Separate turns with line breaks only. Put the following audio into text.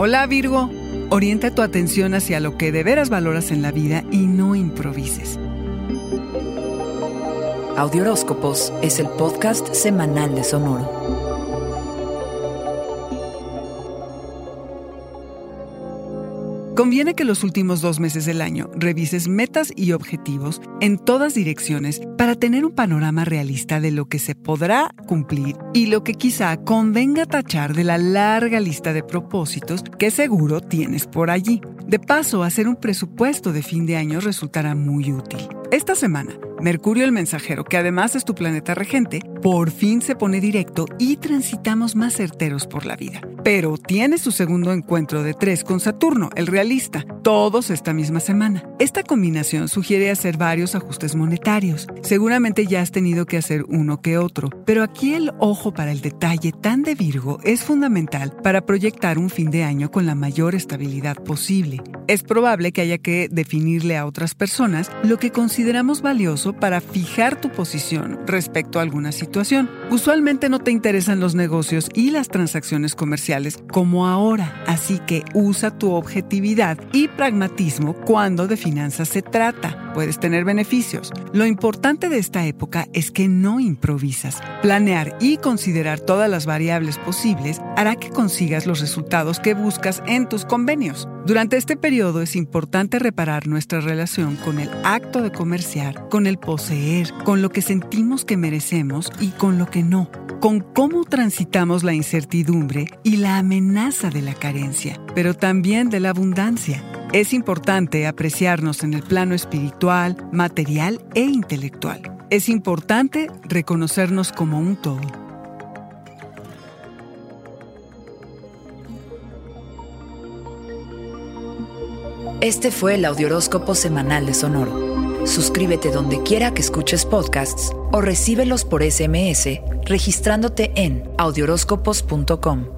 Hola Virgo, orienta tu atención hacia lo que de veras valoras en la vida y no improvises.
Audioróscopos es el podcast semanal de Sonoro.
Conviene que los últimos dos meses del año revises metas y objetivos en todas direcciones para tener un panorama realista de lo que se podrá cumplir y lo que quizá convenga tachar de la larga lista de propósitos que seguro tienes por allí. De paso, hacer un presupuesto de fin de año resultará muy útil. Esta semana, Mercurio el mensajero, que además es tu planeta regente, por fin se pone directo y transitamos más certeros por la vida. Pero tiene su segundo encuentro de tres con Saturno, el realista, todos esta misma semana. Esta combinación sugiere hacer varios ajustes monetarios. Seguramente ya has tenido que hacer uno que otro, pero aquí el ojo para el detalle tan de Virgo es fundamental para proyectar un fin de año con la mayor estabilidad posible. Es probable que haya que definirle a otras personas lo que consideramos valioso para fijar tu posición respecto a alguna situación. Usualmente no te interesan los negocios y las transacciones comerciales como ahora, así que usa tu objetividad y pragmatismo cuando de finanzas se trata. Puedes tener beneficios. Lo importante de esta época es que no improvisas. Planear y considerar todas las variables posibles hará que consigas los resultados que buscas en tus convenios. Durante este periodo es importante reparar nuestra relación con el acto de comerciar, con el poseer, con lo que sentimos que merecemos y con lo que no, con cómo transitamos la incertidumbre y la amenaza de la carencia, pero también de la abundancia. Es importante apreciarnos en el plano espiritual, material e intelectual. Es importante reconocernos como un todo.
Este fue el Audioróscopo Semanal de Sonoro. Suscríbete donde quiera que escuches podcasts o recíbelos por SMS registrándote en audioróscopos.com.